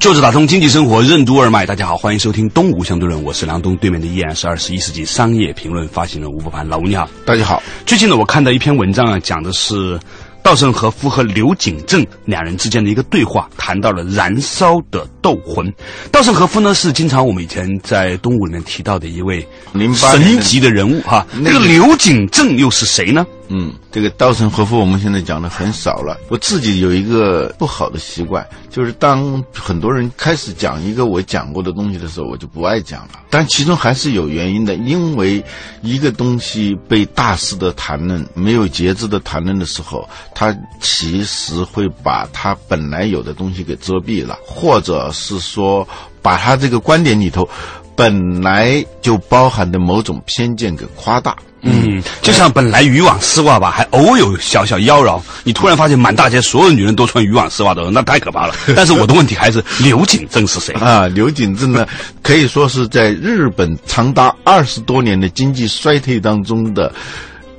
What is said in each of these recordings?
坐着打通经济生活任督二脉，大家好，欢迎收听东吴相对论，我是梁东，对面的依然是二十一世纪商业评论发行人吴伯凡，老吴你好，大家好。最近呢，我看到一篇文章啊，讲的是。稻盛和夫和刘景正两人之间的一个对话，谈到了燃烧的斗魂。稻盛和夫呢，是经常我们以前在东吴里面提到的一位神级的人物哈。那个刘景正又是谁呢？嗯，这个稻盛和夫我们现在讲的很少了。我自己有一个不好的习惯，就是当很多人开始讲一个我讲过的东西的时候，我就不爱讲了。但其中还是有原因的，因为一个东西被大肆的谈论、没有节制的谈论的时候，它其实会把它本来有的东西给遮蔽了，或者是说把它这个观点里头本来就包含的某种偏见给夸大。嗯，就像本来渔网丝袜吧，还偶有小小妖娆。你突然发现满大街所有女人都穿渔网丝袜的，那太可怕了。但是我的问题还是刘景正是谁啊？刘景正呢，可以说是在日本长达二十多年的经济衰退当中的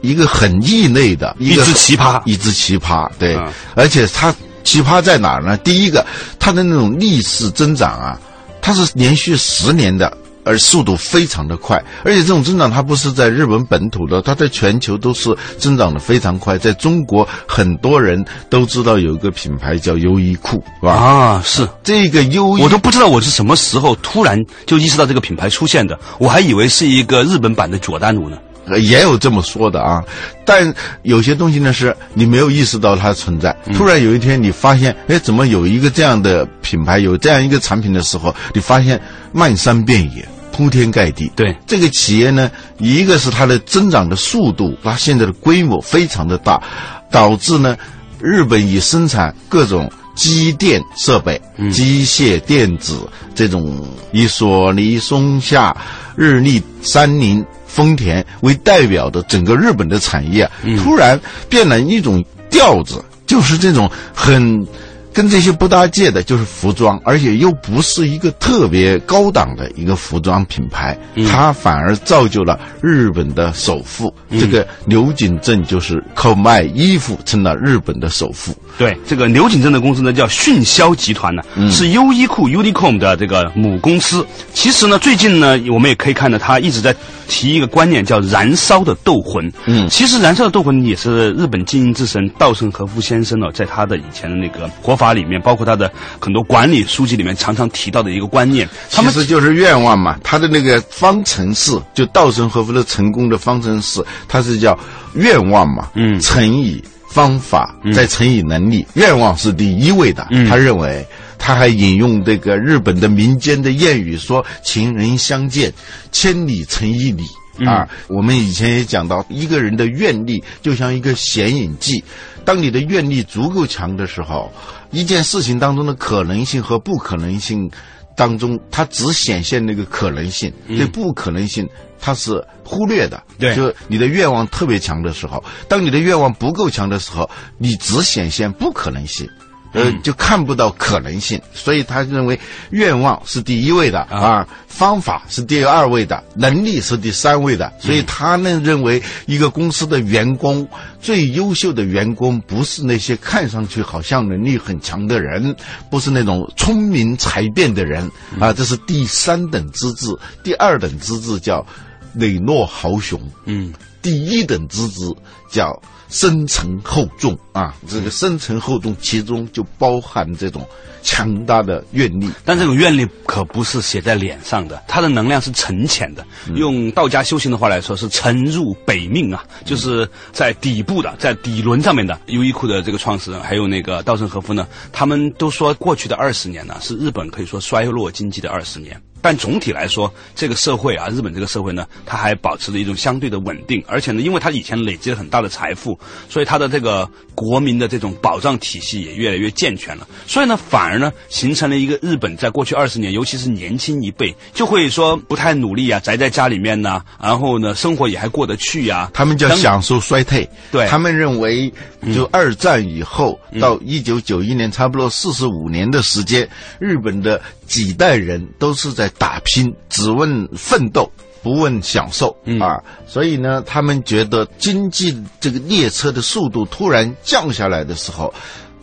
一个很异类的一只奇葩，一只奇葩。对，而且他奇葩在哪儿呢？第一个，他的那种逆势增长啊，他是连续十年的。而速度非常的快，而且这种增长它不是在日本本土的，它在全球都是增长的非常快。在中国，很多人都知道有一个品牌叫优衣库，是吧？啊，是这个优衣，我都不知道我是什么时候突然就意识到这个品牌出现的，我还以为是一个日本版的佐丹奴呢。也有这么说的啊，但有些东西呢，是你没有意识到它存在。突然有一天，你发现，哎，怎么有一个这样的品牌，有这样一个产品的时候，你发现漫山遍野，铺天盖地。对这个企业呢，一个是它的增长的速度，它现在的规模非常的大，导致呢，日本以生产各种机电设备、机械电子这种以索尼、松下、日立、三菱。丰田为代表的整个日本的产业，突然变了一种调子，就是这种很。跟这些不搭界的，就是服装，而且又不是一个特别高档的一个服装品牌，它反而造就了日本的首富。这个刘景正就是靠卖衣服成了日本的首富。对，这个刘景正的公司呢叫迅销集团呢，是优衣库 Uniqlo 的这个母公司。其实呢，最近呢，我们也可以看到他一直在提一个观念，叫“燃烧的斗魂”。嗯，其实“燃烧的斗魂”也是日本经营之神稻盛和夫先生呢，在他的以前的那个活。法里面包括他的很多管理书籍里面常常提到的一个观念，其实就是愿望嘛。他的那个方程式，就稻盛和夫的成功的方程式，它是叫愿望嘛，嗯，乘以方法再乘以能力，愿望是第一位的。他认为，他还引用这个日本的民间的谚语说：“情人相见，千里成一里。”啊，我们以前也讲到，一个人的愿力就像一个显影剂，当你的愿力足够强的时候。一件事情当中的可能性和不可能性当中，它只显现那个可能性，对不可能性它是忽略的。对，就你的愿望特别强的时候，当你的愿望不够强的时候，你只显现不可能性。呃，就看不到可能性，所以他认为愿望是第一位的啊，方法是第二位的，能力是第三位的。所以他呢认为，一个公司的员工最优秀的员工不是那些看上去好像能力很强的人，不是那种聪明才辩的人啊，这是第三等资质。第二等资质叫磊落豪雄，嗯，第一等资质叫。深沉厚重啊，这个深沉厚重其中就包含这种强大的愿力，但这种愿力可不是写在脸上的，它的能量是沉潜的。用道家修行的话来说，是沉入北命啊，就是在底部的，在底轮上面的。优衣库的这个创始人还有那个稻盛和夫呢，他们都说过去的二十年呢，是日本可以说衰落经济的二十年。但总体来说，这个社会啊，日本这个社会呢，它还保持着一种相对的稳定，而且呢，因为它以前累积了很大的财富，所以它的这个国民的这种保障体系也越来越健全了。所以呢，反而呢，形成了一个日本在过去二十年，尤其是年轻一辈，就会说不太努力啊，宅在家里面呢，然后呢，生活也还过得去呀。他们叫享受衰退，对他们认为，就二战以后到一九九一年，差不多四十五年的时间，日本的几代人都是在打拼，只问奋斗。不问享受啊，所以呢，他们觉得经济这个列车的速度突然降下来的时候，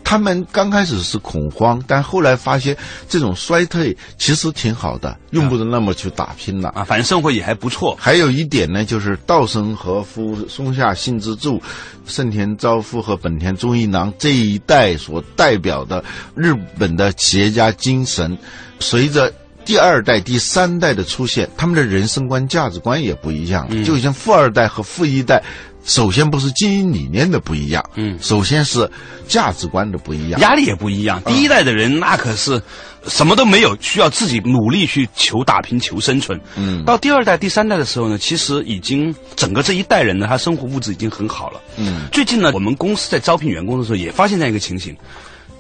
他们刚开始是恐慌，但后来发现这种衰退其实挺好的，用不着那么去打拼了啊，反正生活也还不错。还有一点呢，就是稻盛和夫、松下幸之助、盛田昭夫和本田忠一郎这一代所代表的日本的企业家精神，随着。第二代、第三代的出现，他们的人生观、价值观也不一样。就像富二代和富一代，首先不是经营理念的不一样，嗯，首先是价值观的不一样，压力也不一样。第一代的人那可是什么都没有，需要自己努力去求打拼、求生存。嗯，到第二代、第三代的时候呢，其实已经整个这一代人呢，他生活物质已经很好了。嗯，最近呢，我们公司在招聘员工的时候也发现这样一个情形，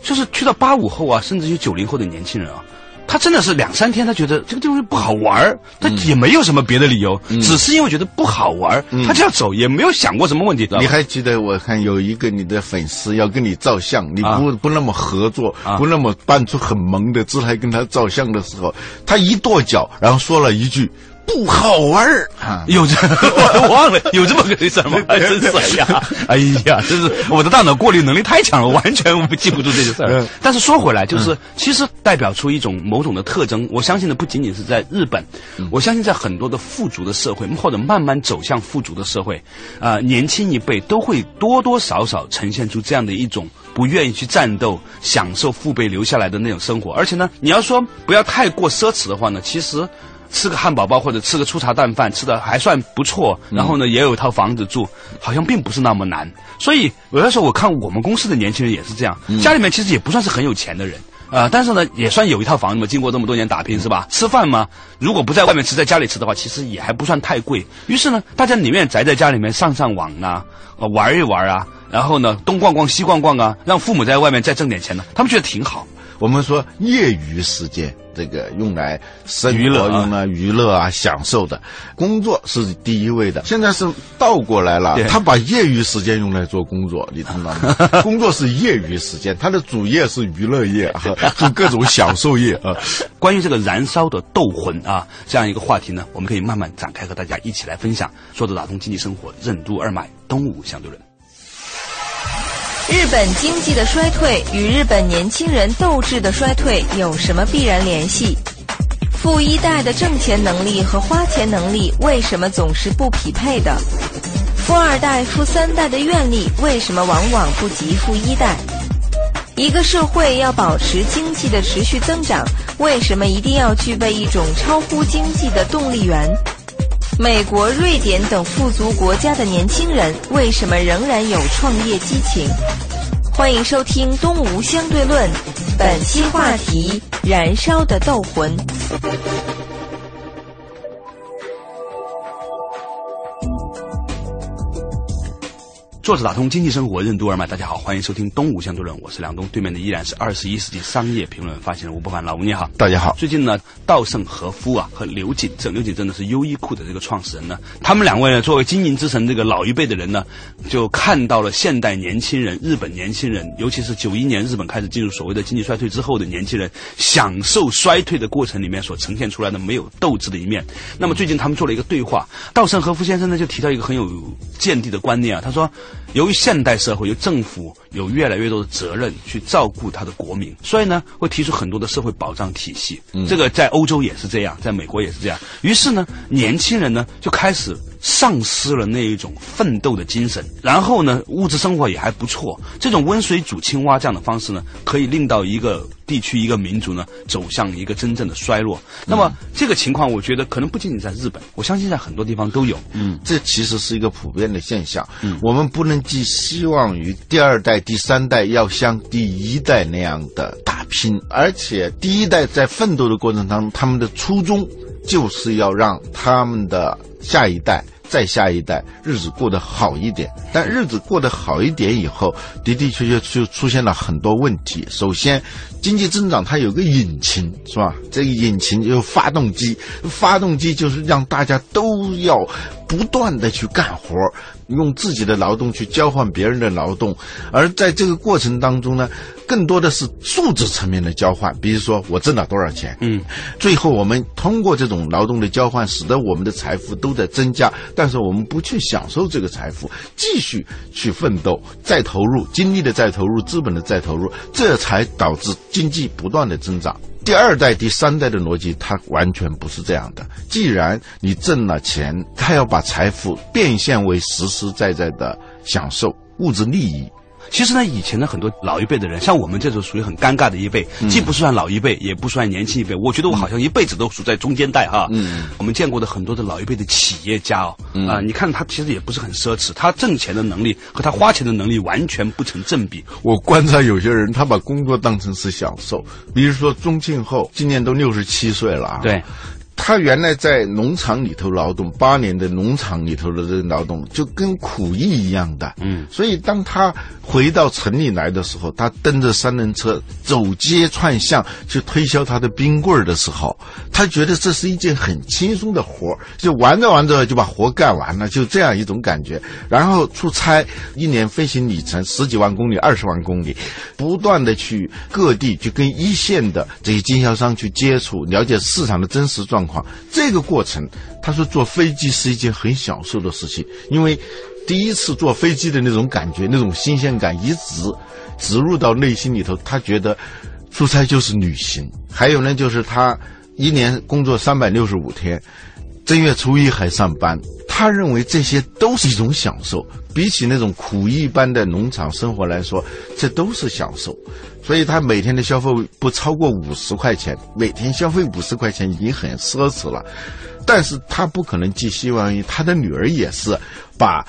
就是去到八五后啊，甚至于九零后的年轻人啊。他真的是两三天，他觉得这个地方不好玩儿，他也没有什么别的理由，只是因为觉得不好玩儿，他就要走，也没有想过什么问题。你还记得我看有一个你的粉丝要跟你照相，你不不那么合作，不那么扮出很萌的姿态跟他照相的时候，他一跺脚，然后说了一句。不好玩儿啊！有这 我都忘了有这么个事儿吗？还真是哎呀，哎呀，真是我的大脑过滤能力太强了，完全记不住这些事儿。但是说回来，就是其实代表出一种某种的特征。我相信的不仅仅是在日本，我相信在很多的富足的社会或者慢慢走向富足的社会，啊，年轻一辈都会多多少少呈现出这样的一种不愿意去战斗、享受父辈留下来的那种生活。而且呢，你要说不要太过奢侈的话呢，其实。吃个汉堡包或者吃个粗茶淡饭，吃的还算不错。然后呢，也有一套房子住，好像并不是那么难。所以有的时候我看我们公司的年轻人也是这样，家里面其实也不算是很有钱的人啊，但是呢，也算有一套房子嘛。经过这么多年打拼，是吧？吃饭嘛，如果不在外面吃，在家里吃的话，其实也还不算太贵。于是呢，大家宁愿宅在家里面上上网啊，玩一玩啊，然后呢，东逛逛西逛逛啊，让父母在外面再挣点钱呢，他们觉得挺好。我们说业余时间，这个用来生活、用来娱乐啊、享受的，工作是第一位的。现在是倒过来了，他把业余时间用来做工作，你听到吗？工作是业余时间，他的主业是娱乐业 和做各种享受业啊。关于这个燃烧的斗魂啊，这样一个话题呢，我们可以慢慢展开和大家一起来分享。说着打通经济生活任督二脉，东吴相对论。日本经济的衰退与日本年轻人斗志的衰退有什么必然联系？富一代的挣钱能力和花钱能力为什么总是不匹配的？富二代、富三代的愿力为什么往往不及富一代？一个社会要保持经济的持续增长，为什么一定要具备一种超乎经济的动力源？美国、瑞典等富足国家的年轻人为什么仍然有创业激情？欢迎收听《东吴相对论》，本期话题：燃烧的斗魂。作者打通经济生活任督二脉，大家好，欢迎收听东吴相对论，我是梁东，对面的依然是二十一世纪商业评论发行人吴伯凡，老吴你好，大家好。最近呢，稻盛和夫啊和刘景正，刘景正呢是优衣库的这个创始人呢，他们两位呢作为经营之神这个老一辈的人呢，就看到了现代年轻人、日本年轻人，尤其是九一年日本开始进入所谓的经济衰退之后的年轻人，享受衰退的过程里面所呈现出来的没有斗志的一面。那么最近他们做了一个对话，稻盛和夫先生呢就提到一个很有见地的观念啊，他说。由于现代社会，由政府有越来越多的责任去照顾他的国民，所以呢，会提出很多的社会保障体系。这个在欧洲也是这样，在美国也是这样。于是呢，年轻人呢就开始丧失了那一种奋斗的精神，然后呢，物质生活也还不错。这种温水煮青蛙这样的方式呢，可以令到一个地区、一个民族呢走向一个真正的衰落。那么这个情况，我觉得可能不仅仅在日本，我相信在很多地方都有。嗯，这其实是一个普遍的现象。嗯，我们不能寄希望于第二代、第三代要像第一代那样的打拼，而且第一代在奋斗的过程当中，他们的初衷就是要让他们的下一代。再下一代日子过得好一点，但日子过得好一点以后，的的确确就出现了很多问题。首先，经济增长它有个引擎，是吧？这个引擎就是发动机，发动机就是让大家都要不断的去干活。用自己的劳动去交换别人的劳动，而在这个过程当中呢，更多的是数字层面的交换。比如说，我挣了多少钱？嗯，最后我们通过这种劳动的交换，使得我们的财富都在增加，但是我们不去享受这个财富，继续去奋斗、再投入精力的再投入、资本的再投入，这才导致经济不断的增长。第二代、第三代的逻辑，它完全不是这样的。既然你挣了钱，他要把财富变现为实实在在的享受物质利益。其实呢，以前的很多老一辈的人，像我们这种属于很尴尬的一辈，既不算老一辈，也不算年轻一辈。我觉得我好像一辈子都处在中间带哈。嗯，我们见过的很多的老一辈的企业家哦，啊，你看他其实也不是很奢侈，他挣钱的能力和他花钱的能力完全不成正比。我观察有些人，他把工作当成是享受，比如说钟庆后，今年都六十七岁了啊。对。他原来在农场里头劳动八年的农场里头的这个劳动就跟苦役一样的，嗯，所以当他回到城里来的时候，他蹬着三轮车走街串巷去推销他的冰棍儿的时候，他觉得这是一件很轻松的活儿，就玩着玩着就把活干完了，就这样一种感觉。然后出差，一年飞行里程十几万公里、二十万公里，不断的去各地去跟一线的这些经销商去接触，了解市场的真实状。这个过程，他说坐飞机是一件很享受的事情，因为第一次坐飞机的那种感觉、那种新鲜感一直植入到内心里头。他觉得出差就是旅行。还有呢，就是他一年工作三百六十五天，正月初一还上班。他认为这些都是一种享受，比起那种苦役般的农场生活来说，这都是享受。所以他每天的消费不超过五十块钱，每天消费五十块钱已经很奢侈了。但是他不可能寄希望于他的女儿也是把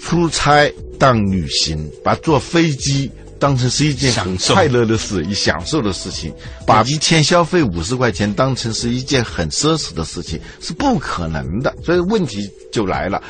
出差当旅行，把坐飞机。当成是一件很快乐的事，一享受的事情，把一天消费五十块钱当成是一件很奢侈的事情，是不可能的。所以问题就来了，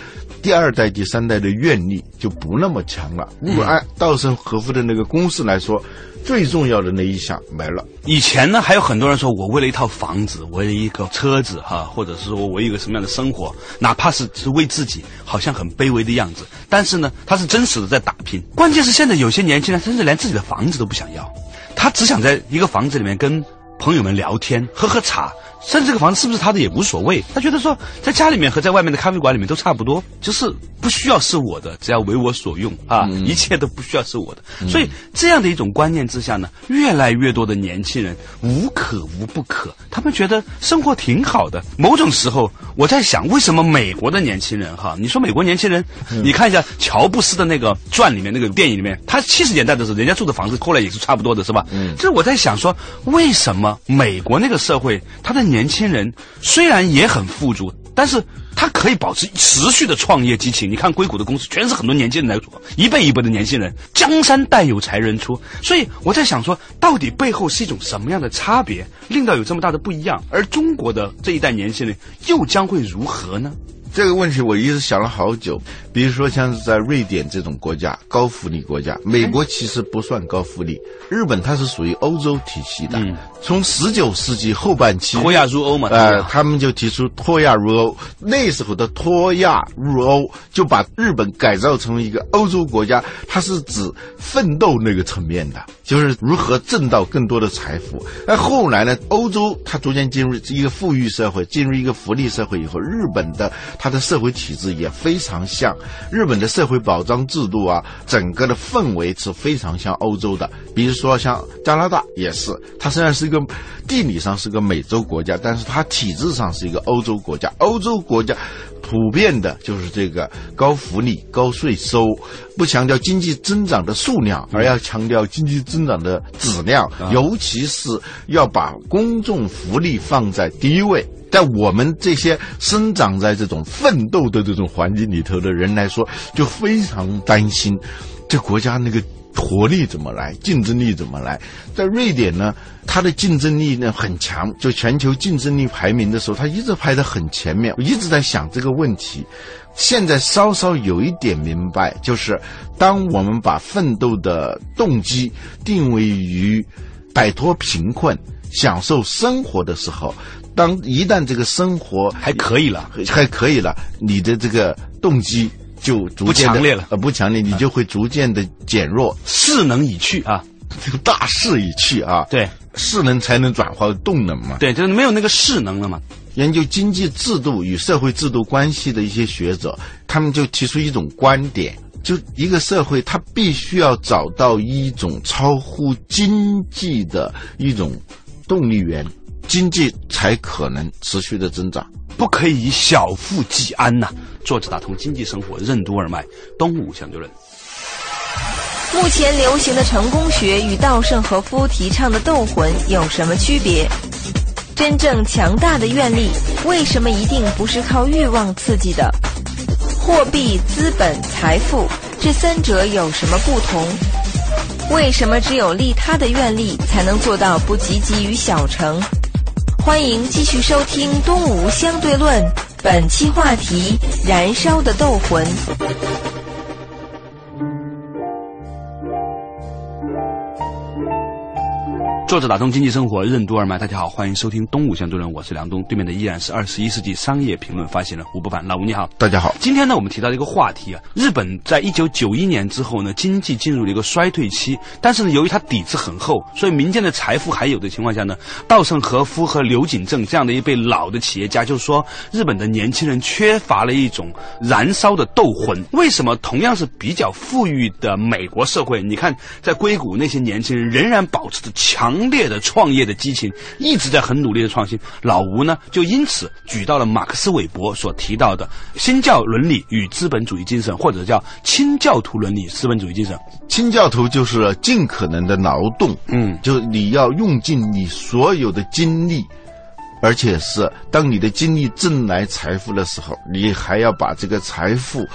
第二代、第三代的愿力就不那么强了。如果按稻盛和夫的那个公式来说。最重要的那一项没了。以前呢，还有很多人说我为了一套房子，为了一个车子，哈，或者是说我有一个什么样的生活，哪怕是是为自己，好像很卑微的样子。但是呢，他是真实的在打拼。关键是现在有些年轻人甚至连自己的房子都不想要，他只想在一个房子里面跟朋友们聊天，喝喝茶。甚至这个房子是不是他的也无所谓，他觉得说在家里面和在外面的咖啡馆里面都差不多，就是不需要是我的，只要为我所用啊，一切都不需要是我的。所以这样的一种观念之下呢，越来越多的年轻人无可无不可，他们觉得生活挺好的。某种时候，我在想，为什么美国的年轻人哈？你说美国年轻人，你看一下乔布斯的那个传里面那个电影里面，他七十年代的时候，人家住的房子后来也是差不多的，是吧？嗯，这我在想说，为什么美国那个社会他的年年轻人虽然也很富足，但是他可以保持持续的创业激情。你看硅谷的公司，全是很多年轻人来做，一辈一辈的年轻人，江山代有才人出。所以我在想说，到底背后是一种什么样的差别，令到有这么大的不一样？而中国的这一代年轻人又将会如何呢？这个问题我一直想了好久。比如说，像是在瑞典这种国家，高福利国家，美国其实不算高福利。日本它是属于欧洲体系的。从十九世纪后半期，脱亚入欧嘛，呃，他们就提出脱亚入欧。那时候的脱亚入欧，就把日本改造成一个欧洲国家。它是指奋斗那个层面的，就是如何挣到更多的财富。那后来呢，欧洲它逐渐进入一个富裕社会，进入一个福利社会以后，日本的它的社会体制也非常像。日本的社会保障制度啊，整个的氛围是非常像欧洲的。比如说像加拿大也是，它虽然是是一个地理上是个美洲国家，但是它体制上是一个欧洲国家。欧洲国家普遍的就是这个高福利、高税收，不强调经济增长的数量，而要强调经济增长的质量，尤其是要把公众福利放在第一位。在我们这些生长在这种奋斗的这种环境里头的人来说，就非常担心，这国家那个活力怎么来，竞争力怎么来？在瑞典呢，它的竞争力呢很强，就全球竞争力排名的时候，它一直排得很前面。我一直在想这个问题，现在稍稍有一点明白，就是当我们把奋斗的动机定位于摆脱贫困、享受生活的时候。当一旦这个生活还可以了，还可以了，你的这个动机就逐渐不强烈了，呃，不强烈，你就会逐渐的减弱，势能已去啊，这个大势已去啊，对，势能才能转化为动能嘛，对，就是没有那个势能了嘛。研究经济制度与社会制度关系的一些学者，他们就提出一种观点，就一个社会它必须要找到一种超乎经济的一种动力源。经济才可能持续的增长，不可以以小富即安呐。作者打通经济生活任督二脉，东吴相对论。目前流行的成功学与稻盛和夫提倡的斗魂有什么区别？真正强大的愿力为什么一定不是靠欲望刺激的？货币、资本、财富这三者有什么不同？为什么只有利他的愿力才能做到不汲汲于小成？欢迎继续收听《东吴相对论》，本期话题：燃烧的斗魂。作者打通经济生活任督二脉，大家好，欢迎收听东吴相对论，我是梁东，对面的依然是二十一世纪商业评论发行人吴不凡，老吴你好，大家好。今天呢，我们提到一个话题啊，日本在一九九一年之后呢，经济进入了一个衰退期，但是呢，由于它底子很厚，所以民间的财富还有的情况下呢，稻盛和夫和刘景正这样的一辈老的企业家就说，日本的年轻人缺乏了一种燃烧的斗魂。为什么同样是比较富裕的美国社会，你看在硅谷那些年轻人仍然保持着强。强烈的创业的激情，一直在很努力的创新。老吴呢，就因此举到了马克思韦伯所提到的新教伦理与资本主义精神，或者叫清教徒伦理资本主义精神。清教徒就是尽可能的劳动，嗯，就是你要用尽你所有的精力，而且是当你的精力挣来财富的时候，你还要把这个财富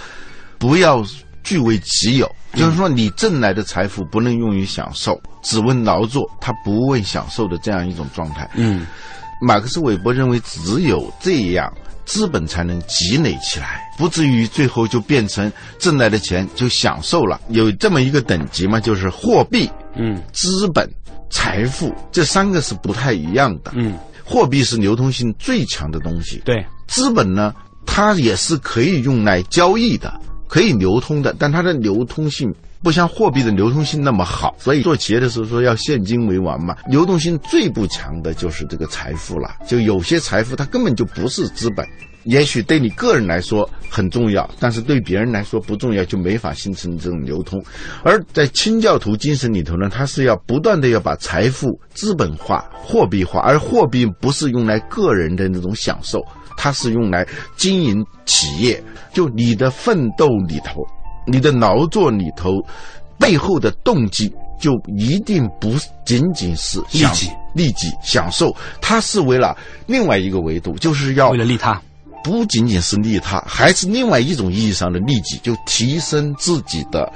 不要据为己有。就是说，你挣来的财富不能用于享受，只问劳作，他不问享受的这样一种状态。嗯，马克思韦伯认为，只有这样，资本才能积累起来，不至于最后就变成挣来的钱就享受了。有这么一个等级嘛，就是货币、嗯，资本、财富这三个是不太一样的。嗯，货币是流通性最强的东西，对，资本呢，它也是可以用来交易的。可以流通的，但它的流通性不像货币的流通性那么好，所以做企业的时候说要现金为王嘛。流动性最不强的就是这个财富了，就有些财富它根本就不是资本，也许对你个人来说很重要，但是对别人来说不重要，就没法形成这种流通。而在清教徒精神里头呢，它是要不断的要把财富资本化、货币化，而货币不是用来个人的那种享受。它是用来经营企业，就你的奋斗里头，你的劳作里头，背后的动机就一定不仅仅是利己、利己享受，它是为了另外一个维度，就是要为了利他，不仅仅是利他，还是另外一种意义上的利己，就提升自己的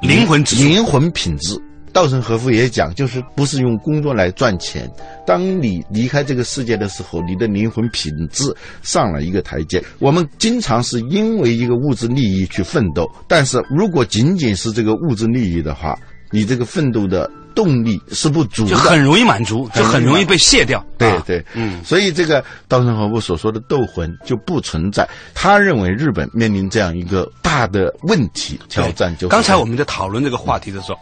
灵魂灵魂品质。稻盛和夫也讲，就是不是用工作来赚钱。当你离开这个世界的时候，你的灵魂品质上了一个台阶。我们经常是因为一个物质利益去奋斗，但是如果仅仅是这个物质利益的话，你这个奋斗的动力是不足的，就很容易满足，就很容易被卸掉。对对，嗯，所以这个稻盛和夫所说的斗魂就不存在。他认为日本面临这样一个大的问题挑战，就刚才我们在讨论这个话题的时候。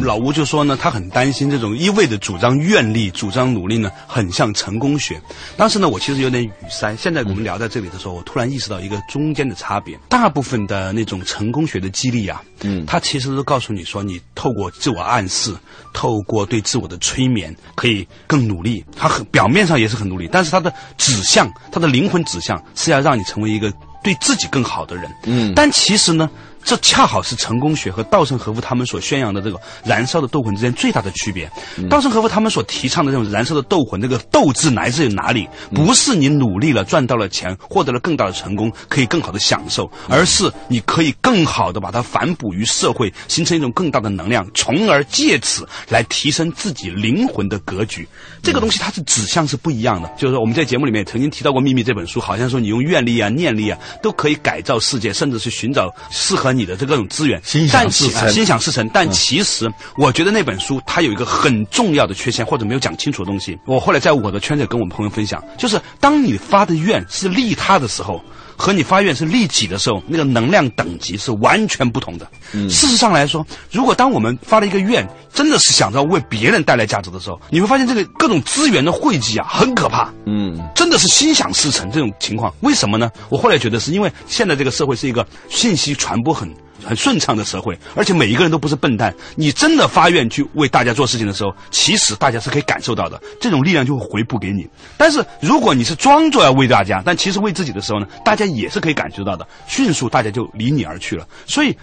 老吴就说呢，他很担心这种一味的主张愿力、主张努力呢，很像成功学。当时呢，我其实有点语塞。现在我们聊在这里的时候，我突然意识到一个中间的差别。大部分的那种成功学的激励啊，嗯，它其实都告诉你说，你透过自我暗示，透过对自我的催眠，可以更努力。它很表面上也是很努力，但是它的指向，它的灵魂指向是要让你成为一个对自己更好的人。嗯，但其实呢。这恰好是成功学和稻盛和夫他们所宣扬的这个燃烧的斗魂之间最大的区别。稻盛和夫他们所提倡的这种燃烧的斗魂，这个斗志来自于哪里？不是你努力了赚到了钱，获得了更大的成功，可以更好的享受，而是你可以更好的把它反哺于社会，形成一种更大的能量，从而借此来提升自己灵魂的格局。这个东西它是指向是不一样的。就是说我们在节目里面曾经提到过《秘密》这本书，好像说你用愿力啊、念力啊都可以改造世界，甚至是寻找适合。你的这各种资源，心想事成，心想事成。但其实，我觉得那本书它有一个很重要的缺陷，或者没有讲清楚的东西。我后来在我的圈子跟我们朋友分享，就是当你发的愿是利他的时候。和你发愿是利己的时候，那个能量等级是完全不同的。事实上来说，如果当我们发了一个愿，真的是想着为别人带来价值的时候，你会发现这个各种资源的汇集啊，很可怕。嗯，真的是心想事成这种情况。为什么呢？我后来觉得是因为现在这个社会是一个信息传播很。很顺畅的社会，而且每一个人都不是笨蛋。你真的发愿去为大家做事情的时候，其实大家是可以感受到的，这种力量就会回补给你。但是如果你是装作要为大家，但其实为自己的时候呢，大家也是可以感受到的，迅速大家就离你而去了。所以，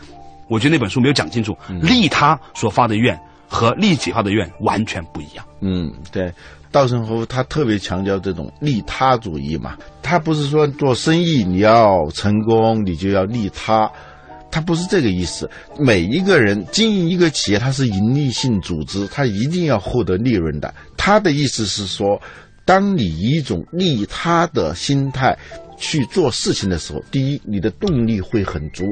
我觉得那本书没有讲清楚，利他所发的愿和利己发的愿完全不一样。嗯，对，稻盛和夫他特别强调这种利他主义嘛，他不是说做生意你要成功，你就要利他。他不是这个意思。每一个人经营一个企业，它是盈利性组织，他一定要获得利润的。他的意思是说，当你以一种利他的心态去做事情的时候，第一，你的动力会很足，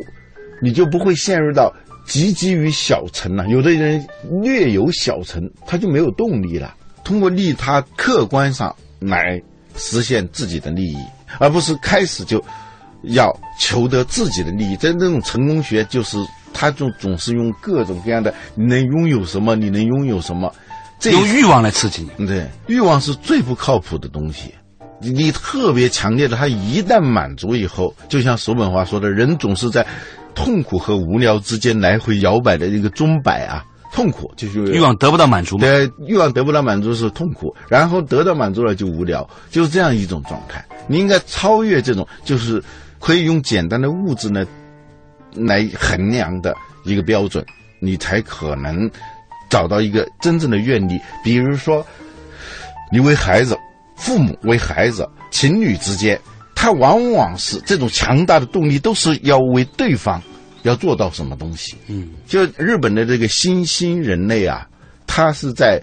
你就不会陷入到汲汲于小成了。有的人略有小成，他就没有动力了。通过利他，客观上来实现自己的利益，而不是开始就。要求得自己的利益，在那种成功学，就是他就总是用各种各样的，你能拥有什么，你能拥有什么，用欲望来刺激你。对，欲望是最不靠谱的东西。你你特别强烈的，他一旦满足以后，就像叔本华说的，人总是在痛苦和无聊之间来回摇摆的一个钟摆啊。痛苦就是欲望得不到满足，对，欲望得不到满足是痛苦，然后得到满足了就无聊，就是这样一种状态。你应该超越这种，就是。可以用简单的物质呢来衡量的一个标准，你才可能找到一个真正的愿力。比如说，你为孩子，父母为孩子，情侣之间，他往往是这种强大的动力，都是要为对方要做到什么东西。嗯，就日本的这个新兴人类啊，他是在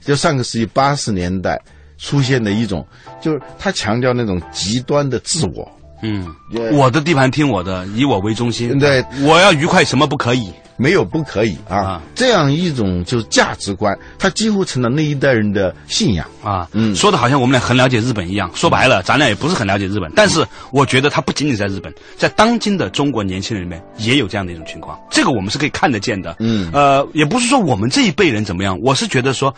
就上个世纪八十年代出现的一种，就是他强调那种极端的自我。嗯，我的地盘听我的，以我为中心。对，我要愉快，什么不可以？没有不可以啊！这样一种就是价值观，它几乎成了那一代人的信仰啊。嗯，说的好像我们俩很了解日本一样。说白了，咱俩也不是很了解日本。但是我觉得它不仅仅在日本，在当今的中国年轻人里面也有这样的一种情况。这个我们是可以看得见的。嗯，呃，也不是说我们这一辈人怎么样，我是觉得说。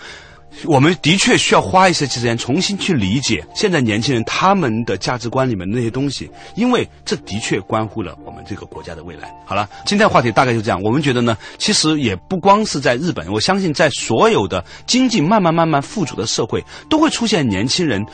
我们的确需要花一些时间重新去理解现在年轻人他们的价值观里面那些东西，因为这的确关乎了我们这个国家的未来。好了，今天的话题大概就这样。我们觉得呢，其实也不光是在日本，我相信在所有的经济慢慢慢慢富足的社会，都会出现年轻人。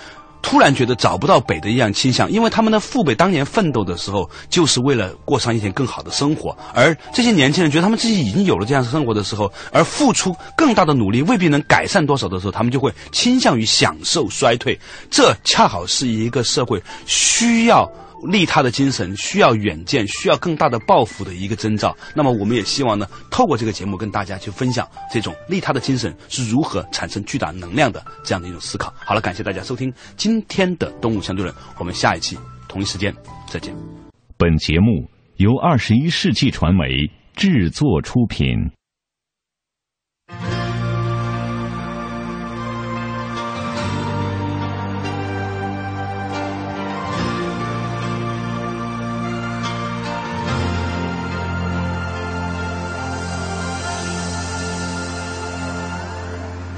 突然觉得找不到北的一样倾向，因为他们的父辈当年奋斗的时候，就是为了过上一天更好的生活，而这些年轻人觉得他们自己已经有了这样生活的时候，而付出更大的努力未必能改善多少的时候，他们就会倾向于享受衰退。这恰好是一个社会需要。利他的精神需要远见，需要更大的抱负的一个征兆。那么，我们也希望呢，透过这个节目跟大家去分享这种利他的精神是如何产生巨大能量的这样的一种思考。好了，感谢大家收听今天的《动物相对论》，我们下一期同一时间再见。本节目由二十一世纪传媒制作出品。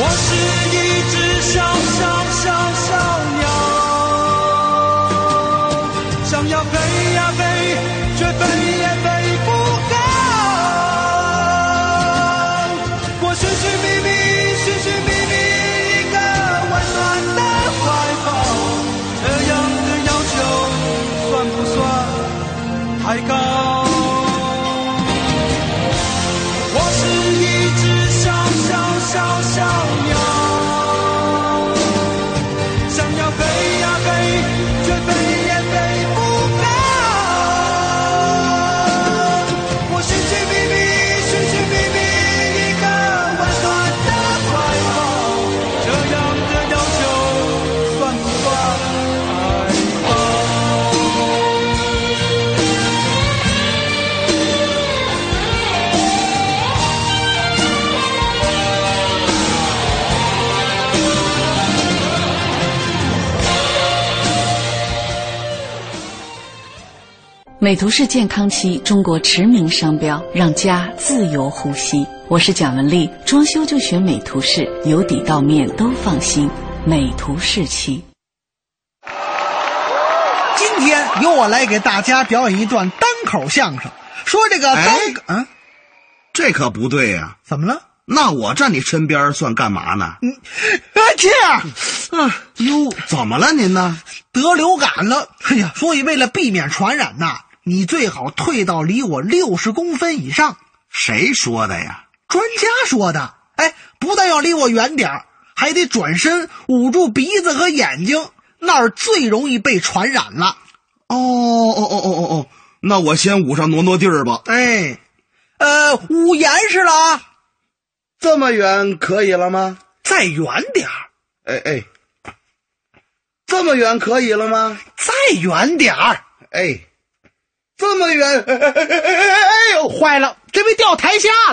我是一只小小小小鸟，想要飞，美图是健康漆，中国驰名商标，让家自由呼吸。我是蒋雯丽，装修就选美图仕，由底到面都放心。美图仕漆。今天由我来给大家表演一段单口相声，说这个单哎嗯、这可不对呀、怎么了？那我站你身边算干嘛呢？嗯啊，这样，嗯、哟，怎么了您呢？得流感了，哎呀，所以为了避免传染呐，你最好退到离我六十公分以上。谁说的呀？专家说的，哎，不但要离我远点儿还得转身捂住鼻子和眼睛，那儿最容易被传染了。哦哦哦哦哦哦，那我先捂上挪挪地儿吧。哎，呃，捂严实了啊，这么远可以了吗？再远点儿，哎哎，这么远可以了吗？再远点儿。哎，这么远，哎哎哎哎哎呦！坏了，这被掉台下了。